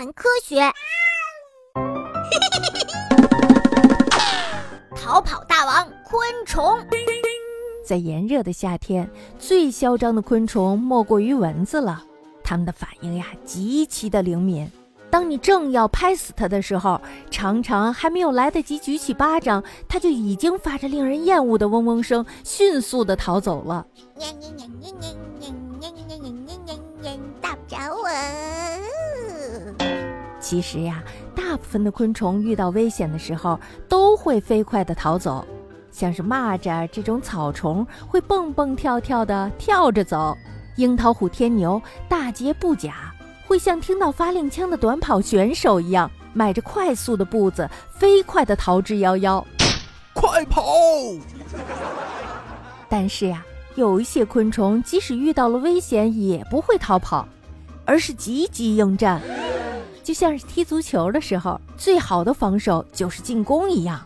谈科学。逃跑大王昆虫，在炎热的夏天，最嚣张的昆虫莫过于蚊子了。它们的反应呀，极其的灵敏。当你正要拍死它的时候，常常还没有来得及举起巴掌，它就已经发着令人厌恶的嗡嗡声，迅速的逃走了。打不着我。其实呀，大部分的昆虫遇到危险的时候，都会飞快的逃走。像是蚂蚱这种草虫，会蹦蹦跳跳的跳着走；樱桃虎、天牛、大节布甲。会像听到发令枪的短跑选手一样，迈着快速的步子，飞快地逃之夭夭。快跑！但是呀，有一些昆虫即使遇到了危险，也不会逃跑，而是积极应战，就像是踢足球的时候，最好的防守就是进攻一样。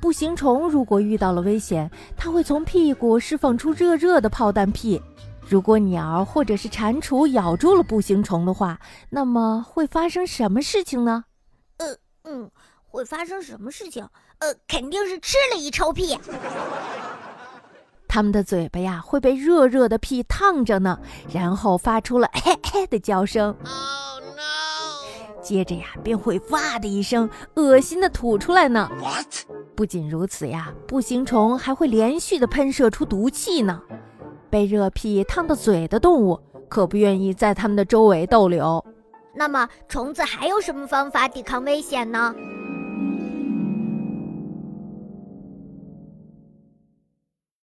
步行虫如果遇到了危险，它会从屁股释放出热热的炮弹屁。如果鸟或者是蟾蜍咬住了步行虫的话，那么会发生什么事情呢？呃嗯，会发生什么事情？呃，肯定是吃了一臭屁。它们的嘴巴呀会被热热的屁烫着呢，然后发出了嘿嘿的叫声。Oh！接着呀便会哇的一声恶心的吐出来呢。What？不仅如此呀，步行虫还会连续的喷射出毒气呢。被热屁烫到嘴的动物可不愿意在它们的周围逗留。那么，虫子还有什么方法抵抗危险呢？